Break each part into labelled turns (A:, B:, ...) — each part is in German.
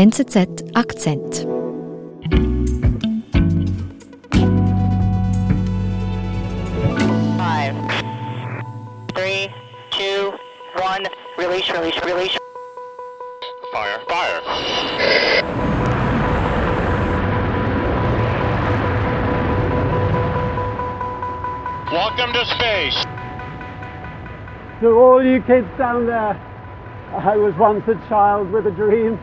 A: NZZ Akzent.
B: Five, three, two, one. Release, release, release.
C: Fire. Fire. Welcome to space.
D: To all you kids down there, I was once a child with a dream,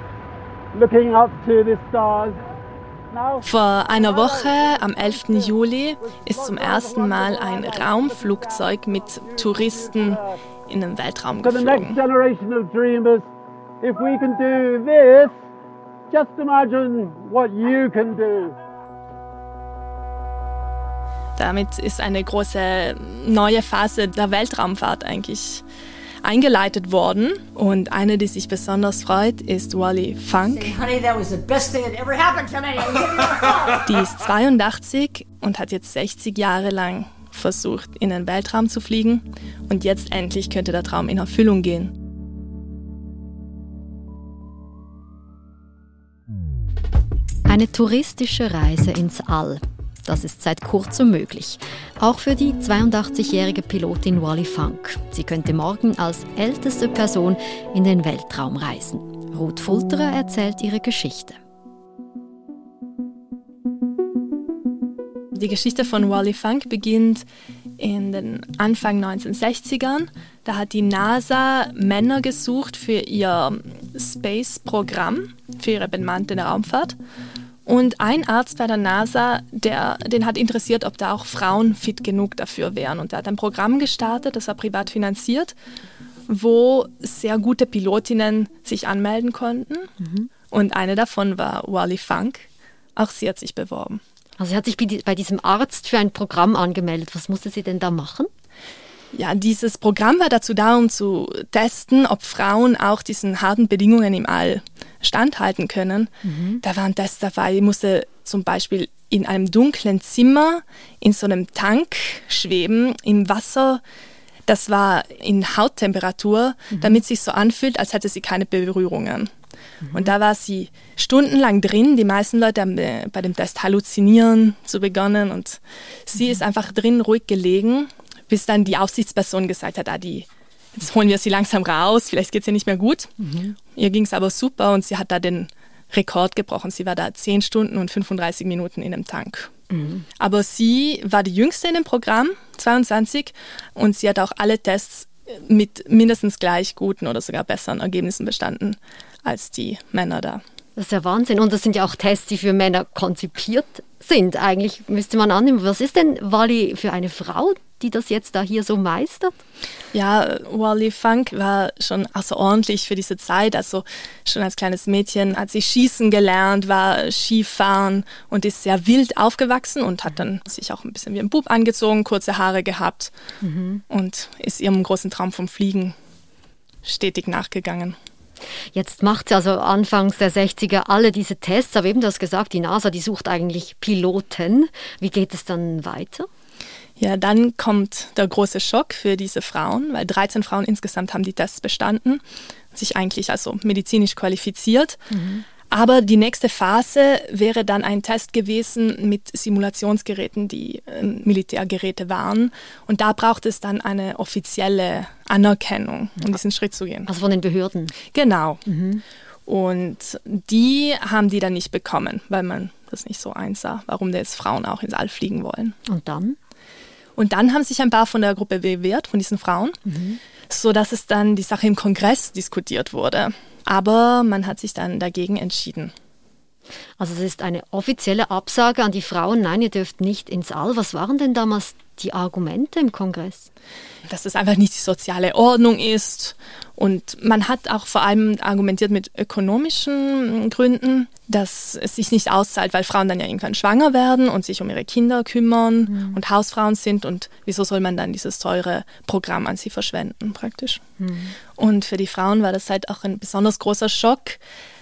E: Vor einer Woche, am 11. Juli, ist zum ersten Mal ein Raumflugzeug mit Touristen in den Weltraum geflogen. Damit ist eine große neue Phase der Weltraumfahrt eigentlich eingeleitet worden. Und eine, die sich besonders freut, ist Wally Funk. Die ist 82 und hat jetzt 60 Jahre lang versucht, in den Weltraum zu fliegen. Und jetzt endlich könnte der Traum in Erfüllung gehen.
A: Eine touristische Reise ins All. Das ist seit kurzem möglich. Auch für die 82-jährige Pilotin Wally Funk. Sie könnte morgen als älteste Person in den Weltraum reisen. Ruth Fulterer erzählt ihre Geschichte.
E: Die Geschichte von Wally Funk beginnt in den Anfang 1960ern. Da hat die NASA Männer gesucht für ihr Space-Programm, für ihre bemannte Raumfahrt. Und ein Arzt bei der NASA, der, den hat interessiert, ob da auch Frauen fit genug dafür wären. Und er hat ein Programm gestartet, das war privat finanziert, wo sehr gute Pilotinnen sich anmelden konnten. Und eine davon war Wally Funk. Auch sie hat sich beworben.
A: Also sie hat sich bei diesem Arzt für ein Programm angemeldet. Was musste sie denn da machen?
E: Ja, dieses Programm war dazu da, um zu testen, ob Frauen auch diesen harten Bedingungen im All standhalten können. Da waren Tests dabei, die musste zum Beispiel in einem dunklen Zimmer in so einem Tank schweben, im Wasser. Das war in Hauttemperatur, damit es sich so anfühlt, als hätte sie keine Berührungen. Und da war sie stundenlang drin. Die meisten Leute haben äh, bei dem Test halluzinieren zu begonnen und sie ist einfach drin ruhig gelegen, bis dann die Aufsichtsperson gesagt hat, ah, die, jetzt holen wir sie langsam raus, vielleicht geht es ihr nicht mehr gut. Ihr ging es aber super und sie hat da den Rekord gebrochen. Sie war da 10 Stunden und 35 Minuten in dem Tank. Aber sie war die jüngste in dem Programm, 22, und sie hat auch alle Tests mit mindestens gleich guten oder sogar besseren Ergebnissen bestanden als die Männer da.
A: Das ist ja Wahnsinn. Und das sind ja auch Tests, die für Männer konzipiert sind. Eigentlich müsste man annehmen, was ist denn Wally für eine Frau, die das jetzt da hier so meistert?
E: Ja, Wally Funk war schon außerordentlich für diese Zeit. Also schon als kleines Mädchen hat sie Schießen gelernt, war Skifahren und ist sehr wild aufgewachsen und hat dann sich auch ein bisschen wie ein Bub angezogen, kurze Haare gehabt und ist ihrem großen Traum vom Fliegen stetig nachgegangen.
A: Jetzt macht sie also anfangs der 60er alle diese Tests, aber eben du hast gesagt, die NASA, die sucht eigentlich Piloten. Wie geht es dann weiter?
E: Ja, dann kommt der große Schock für diese Frauen, weil 13 Frauen insgesamt haben die Tests bestanden, sich eigentlich also medizinisch qualifiziert. Aber die nächste Phase wäre dann ein Test gewesen mit Simulationsgeräten, die äh, Militärgeräte waren. Und da braucht es dann eine offizielle Anerkennung, um diesen Schritt zu gehen.
A: Also von den Behörden.
E: Genau. Und die haben die dann nicht bekommen, weil man das nicht so einsah, warum da jetzt Frauen auch ins All fliegen wollen.
A: Und dann?
E: Und dann haben sich ein paar von der Gruppe bewährt, von diesen Frauen, so dass es dann die Sache im Kongress diskutiert wurde. Aber man hat sich dann dagegen entschieden.
A: Also es ist eine offizielle Absage an die Frauen, nein, ihr dürft nicht ins All. Was waren denn damals die Argumente im Kongress?
E: Dass es einfach nicht die soziale Ordnung ist. Und man hat auch vor allem argumentiert mit ökonomischen Gründen, dass es sich nicht auszahlt, weil Frauen dann ja irgendwann schwanger werden und sich um ihre Kinder kümmern und Hausfrauen sind. Und wieso soll man dann dieses teure Programm an sie verschwenden praktisch? Und für die Frauen war das halt auch ein besonders großer Schock,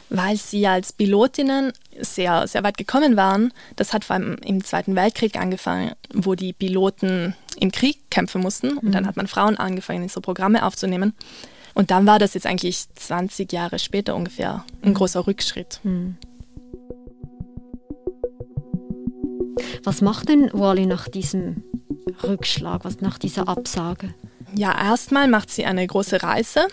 E: weil sie als Pilotinnen sehr, sehr weit gekommen waren. Das hat vor allem im Zweiten Weltkrieg angefangen, wo die Piloten im Krieg kämpfen mussten. Und dann hat man Frauen angefangen, in so Programme aufzunehmen. Und dann war das jetzt eigentlich 20 Jahre später ungefähr ein großer Rückschritt.
A: Was macht denn Wally nach diesem Rückschlag, was nach dieser Absage?
E: Ja, erstmal macht sie eine große Reise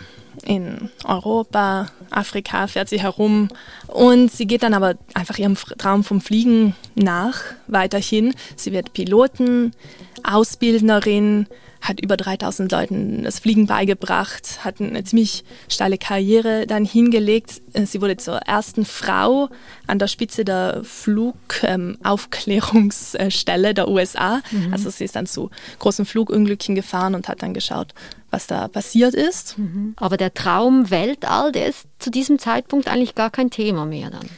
E: in Europa, Afrika, fährt sie herum und sie geht dann aber einfach ihrem Traum vom Fliegen nach, weiterhin. Sie wird Piloten, Ausbildnerin, hat über 3000 Leuten das Fliegen beigebracht, hat eine ziemlich steile Karriere dann hingelegt. Sie wurde zur ersten Frau an der Spitze der Flugaufklärungsstelle der USA. Mhm. Also sie ist dann zu großen Flugunglücken gefahren und hat dann geschaut, was da passiert ist.
A: Mhm. Aber der Traum Weltall, der ist zu diesem Zeitpunkt eigentlich gar kein Thema mehr dann.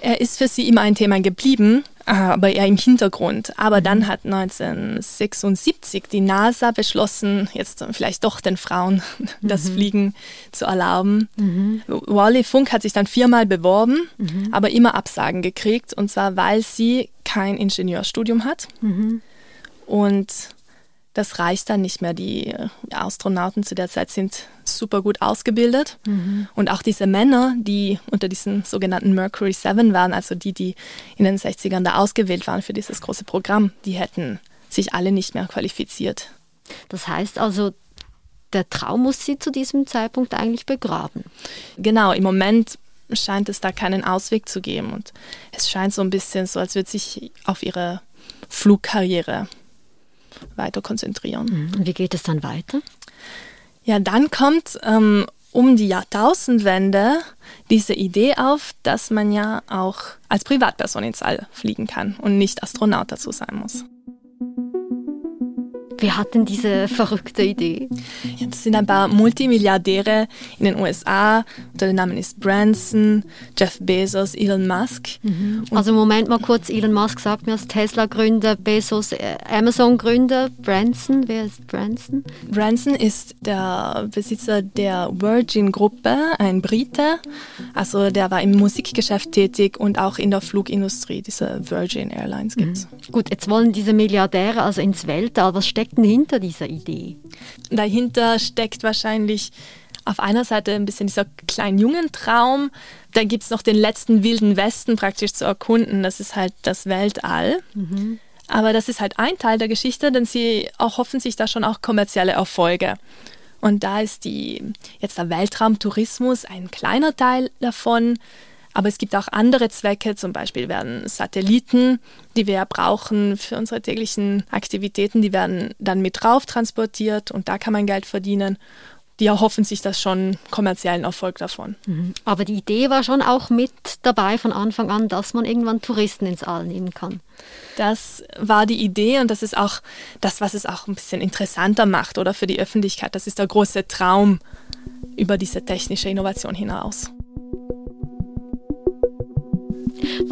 E: Er ist für sie immer ein Thema geblieben, aber eher im Hintergrund. Aber dann hat 1976 die NASA beschlossen, jetzt vielleicht doch den Frauen das mhm. Fliegen zu erlauben. Mhm. Wally Funk hat sich dann viermal beworben, mhm. aber immer Absagen gekriegt. Und zwar, weil sie kein Ingenieurstudium hat. Mhm. Und das reicht dann nicht mehr. Die Astronauten zu der Zeit sind super gut ausgebildet. Mhm. Und auch diese Männer, die unter diesen sogenannten Mercury 7 waren, also die, die in den 60ern da ausgewählt waren für dieses große Programm, die hätten sich alle nicht mehr qualifiziert.
A: Das heißt also, der Traum muss sie zu diesem Zeitpunkt eigentlich begraben.
E: Genau, im Moment scheint es da keinen Ausweg zu geben. Und es scheint so ein bisschen so, als würde sich auf ihre Flugkarriere weiter konzentrieren.
A: Mhm. Wie geht es dann weiter?
E: Ja, dann kommt ähm, um die Jahrtausendwende diese Idee auf, dass man ja auch als Privatperson ins All fliegen kann und nicht Astronaut dazu sein muss.
A: Wer hat denn diese verrückte Idee?
E: Das sind ein paar Multimilliardäre in den USA. Unter dem Namen ist Branson, Jeff Bezos, Elon Musk.
A: Mhm. Also Moment mal kurz, Elon Musk sagt mir Tesla-Gründer, Bezos, äh, Amazon-Gründer, Branson, wer ist Branson?
E: Branson ist der Besitzer der Virgin-Gruppe, ein Brite. Also der war im Musikgeschäft tätig und auch in der Flugindustrie, diese Virgin Airlines gibt es.
A: Mhm. Gut, jetzt wollen diese Milliardäre also ins Weltall. Was steckt steckt denn hinter dieser Idee?
E: Dahinter steckt wahrscheinlich auf einer Seite ein bisschen dieser kleinen jungen Traum. Dann gibt es noch den letzten wilden Westen praktisch zu erkunden. Das ist halt das Weltall. Mhm. Aber das ist halt ein Teil der Geschichte, denn sie erhoffen sich da schon auch kommerzielle Erfolge. Und da ist die, jetzt der Weltraumtourismus ein kleiner Teil davon. Aber es gibt auch andere Zwecke, zum Beispiel werden Satelliten, die wir brauchen für unsere täglichen Aktivitäten, die werden dann mit drauf transportiert und da kann man Geld verdienen. Die erhoffen sich das schon kommerziellen Erfolg davon.
A: Mhm. Aber die Idee war schon auch mit dabei von Anfang an, dass man irgendwann Touristen ins All nehmen kann.
E: Das war die Idee und das ist auch das, was es auch ein bisschen interessanter macht oder für die Öffentlichkeit. Das ist der große Traum über diese technische Innovation hinaus.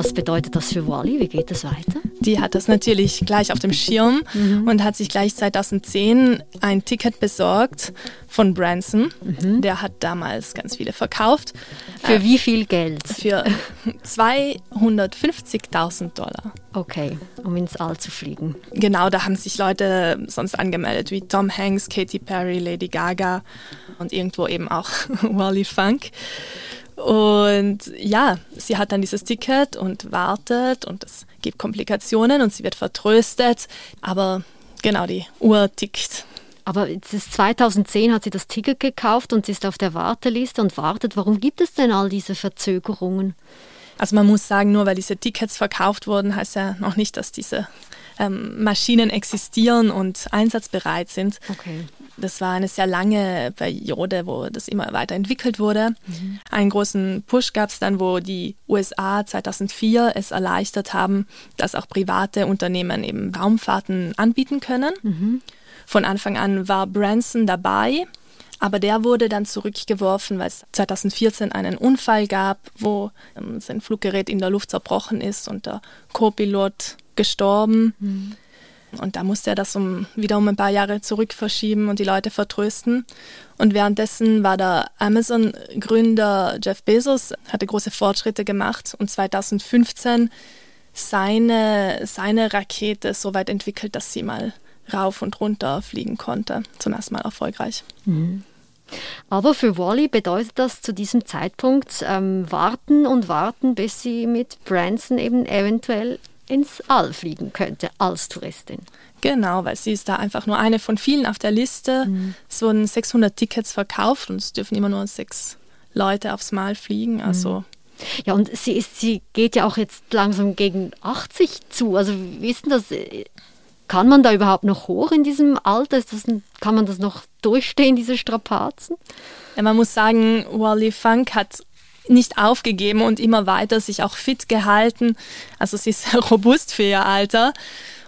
A: Was bedeutet das für Wally? Wie geht es weiter?
E: Die hat das natürlich gleich auf dem Schirm mhm. und hat sich gleich 2010 ein Ticket besorgt von Branson. Mhm. Der hat damals ganz viele verkauft.
A: Für äh, wie viel Geld?
E: Für 250.000 Dollar.
A: Okay, um ins All zu fliegen.
E: Genau, da haben sich Leute sonst angemeldet, wie Tom Hanks, Katy Perry, Lady Gaga und irgendwo eben auch Wally Funk. Und ja, sie hat dann dieses Ticket und wartet und es gibt Komplikationen und sie wird vertröstet. Aber genau, die Uhr tickt.
A: Aber es ist 2010 hat sie das Ticket gekauft und sie ist auf der Warteliste und wartet. Warum gibt es denn all diese Verzögerungen?
E: Also man muss sagen, nur weil diese Tickets verkauft wurden, heißt ja noch nicht, dass diese ähm, Maschinen existieren und einsatzbereit sind.
A: Okay.
E: Das war eine sehr lange Periode, wo das immer weiterentwickelt wurde. Mhm. Einen großen Push gab es dann, wo die USA 2004 es erleichtert haben, dass auch private Unternehmen eben Raumfahrten anbieten können. Mhm. Von Anfang an war Branson dabei, aber der wurde dann zurückgeworfen, weil es 2014 einen Unfall gab, wo ähm, sein Fluggerät in der Luft zerbrochen ist und der Co-Pilot gestorben. Mhm. Und da musste er das um, wieder um ein paar Jahre zurück verschieben und die Leute vertrösten. Und währenddessen war der Amazon-Gründer Jeff Bezos, hatte große Fortschritte gemacht und 2015 seine, seine Rakete so weit entwickelt, dass sie mal rauf und runter fliegen konnte. Zum ersten Mal erfolgreich.
A: Mhm. Aber für Wally bedeutet das zu diesem Zeitpunkt ähm, warten und warten, bis sie mit Branson eben eventuell ins All fliegen könnte als Touristin.
E: Genau, weil sie ist da einfach nur eine von vielen auf der Liste. Mhm. Es wurden 600 Tickets verkauft und es dürfen immer nur sechs Leute aufs Mal fliegen. Also
A: mhm. Ja, und sie ist, sie geht ja auch jetzt langsam gegen 80 zu. Also wie ist denn das? Kann man da überhaupt noch hoch in diesem Alter? Ist das kann man das noch durchstehen, diese Strapazen?
E: Ja, man muss sagen, Wally Funk hat nicht aufgegeben und immer weiter sich auch fit gehalten. Also sie ist sehr robust für ihr Alter.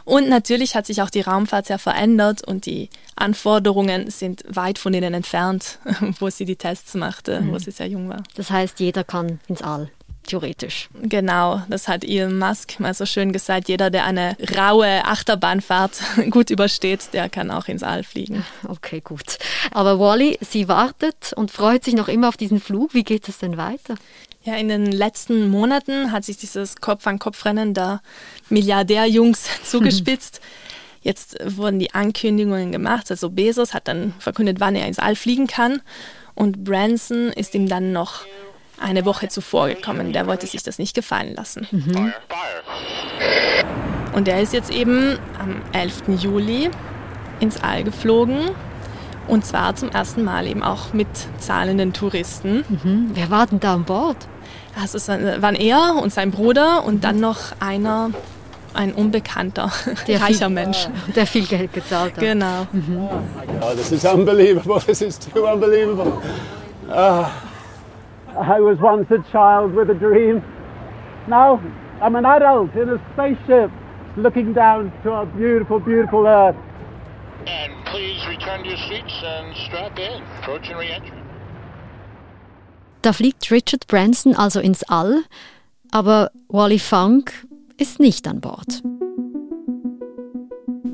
E: Und natürlich hat sich auch die Raumfahrt sehr verändert und die Anforderungen sind weit von denen entfernt, wo sie die Tests machte, mhm. wo sie sehr jung war.
A: Das heißt, jeder kann ins All theoretisch.
E: Genau, das hat Elon Musk mal so schön gesagt. Jeder, der eine raue Achterbahnfahrt gut übersteht, der kann auch ins All fliegen.
A: Okay, gut. Aber Wally, sie wartet und freut sich noch immer auf diesen Flug. Wie geht es denn weiter?
E: Ja, in den letzten Monaten hat sich dieses Kopf-an-Kopf-Rennen der Milliardärjungs zugespitzt. Jetzt wurden die Ankündigungen gemacht. Also Bezos hat dann verkündet, wann er ins All fliegen kann. Und Branson ist ihm dann noch eine Woche zuvor gekommen. Der wollte sich das nicht gefallen lassen. Mhm. Und er ist jetzt eben am 11. Juli ins All geflogen. Und zwar zum ersten Mal eben auch mit zahlenden Touristen.
A: Mhm. Wer war denn da an Bord?
E: Also es waren er und sein Bruder und dann noch einer, ein unbekannter, der reicher viel, Mensch.
A: Der viel Geld gezahlt hat.
E: Genau. Mhm.
D: Oh my God, this is unbelievable. This is too unbelievable. Uh, I was once a child with a dream. Now I'm an adult in a spaceship looking down to our beautiful, beautiful Earth.
C: And please return to your seats and strap in. Approaching re-entry.
A: Da fliegt Richard Branson also ins All, aber Wally Funk ist nicht an Bord.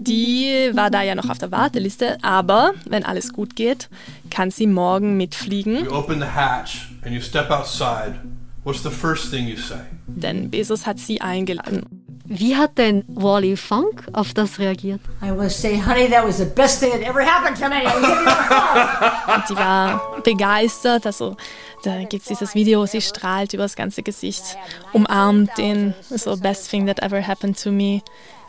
E: Die war da ja noch auf der Warteliste, aber wenn alles gut geht, kann sie morgen mitfliegen. You open the hatch and you step outside. What's the first thing you say? Denn Bezos hat sie eingeladen.
A: Wie hat denn Wally Funk auf das reagiert?
F: I will say, honey, that was the best thing that ever happened to me.
E: Und sie war begeistert. Also da gibt es dieses Video, sie strahlt über das ganze Gesicht, umarmt den so best thing that ever happened to me.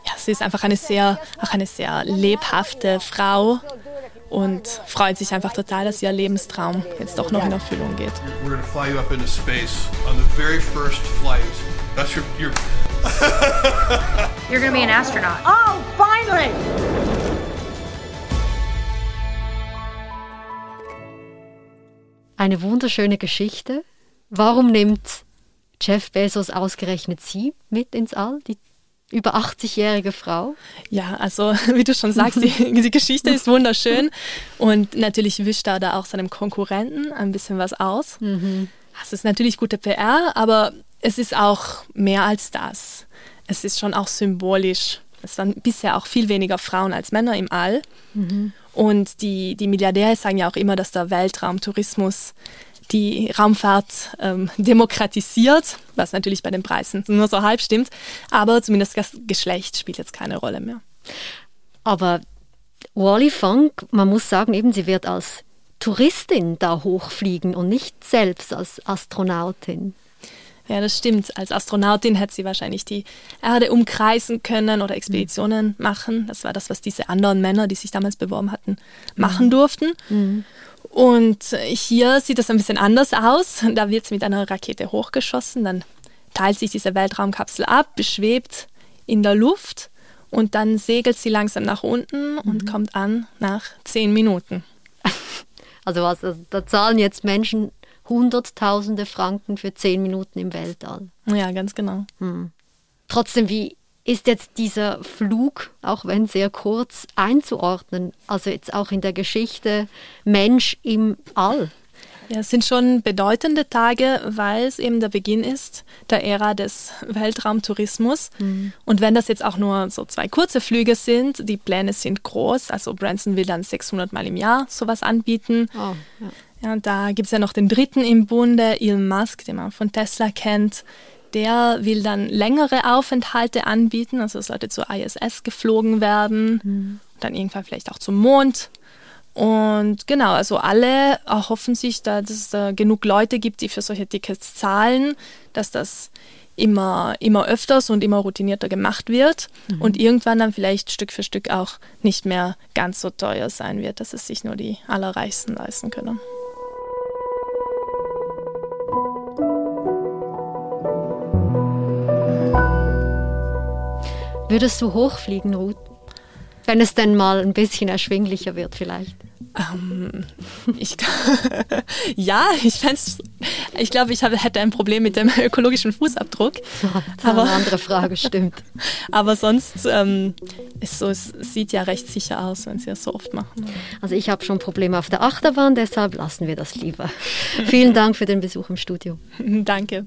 E: Ja, sie ist einfach eine sehr, auch eine sehr lebhafte Frau und freut sich einfach total, dass ihr Lebenstraum jetzt doch noch in Erfüllung geht. We're gonna fly you up into space on the very first flight. That's your, your
F: You're gonna be an astronaut. Oh, finally!
A: Eine wunderschöne Geschichte. Warum nimmt Jeff Bezos ausgerechnet sie mit ins All, die über 80-jährige Frau?
E: Ja, also wie du schon sagst, die, die, Geschichte ist wunderschön und natürlich wischt er da auch seinem Konkurrenten ein bisschen was aus. Mhm. Das ist natürlich gute PR, aber es ist auch mehr als das. Es ist schon auch symbolisch. Es waren bisher auch viel weniger Frauen als Männer im All. Mhm. Und die, die Milliardäre sagen ja auch immer, dass der Weltraumtourismus die Raumfahrt ähm, demokratisiert, was natürlich bei den Preisen nur so halb stimmt. Aber zumindest das Geschlecht spielt jetzt keine Rolle mehr.
A: Aber Wally Funk, man muss sagen, eben sie wird als Touristin da hochfliegen und nicht selbst als Astronautin.
E: Ja, das stimmt. Als Astronautin hätte sie wahrscheinlich die Erde umkreisen können oder Expeditionen mhm. machen. Das war das, was diese anderen Männer, die sich damals beworben hatten, machen mhm. durften. Mhm. Und hier sieht das ein bisschen anders aus. Da wird es mit einer Rakete hochgeschossen, dann teilt sich diese Weltraumkapsel ab, beschwebt in der Luft und dann segelt sie langsam nach unten und mhm. kommt an nach zehn Minuten.
A: Also was, also da zahlen jetzt Menschen Hunderttausende Franken für zehn Minuten im Weltall.
E: Ja, ganz genau. Hm.
A: Trotzdem, wie ist jetzt dieser Flug, auch wenn sehr kurz, einzuordnen? Also jetzt auch in der Geschichte Mensch im All.
E: Ja, es sind schon bedeutende Tage, weil es eben der Beginn ist der Ära des Weltraumtourismus. Mhm. Und wenn das jetzt auch nur so zwei kurze Flüge sind, die Pläne sind groß. Also Branson will dann 600 Mal im Jahr sowas anbieten. Oh, ja. Ja, da gibt es ja noch den dritten im Bunde, Elon Musk, den man von Tesla kennt. Der will dann längere Aufenthalte anbieten, also es sollte zur ISS geflogen werden, mhm. dann irgendwann vielleicht auch zum Mond. Und genau, also alle erhoffen sich, dass es da genug Leute gibt, die für solche Tickets zahlen, dass das immer, immer öfters und immer routinierter gemacht wird mhm. und irgendwann dann vielleicht Stück für Stück auch nicht mehr ganz so teuer sein wird, dass es sich nur die Allerreichsten leisten können.
A: Würdest du hochfliegen, Ruth? Wenn es denn mal ein bisschen erschwinglicher wird vielleicht.
E: Ähm, ich, ja, ich ich glaube, ich habe, hätte ein Problem mit dem ökologischen Fußabdruck.
A: Das aber, eine andere Frage, stimmt.
E: aber sonst ähm, ist so, es sieht ja recht sicher aus, wenn sie das so oft machen.
A: Also ich habe schon Probleme auf der Achterbahn, deshalb lassen wir das lieber. Vielen Dank für den Besuch im Studio.
E: Danke.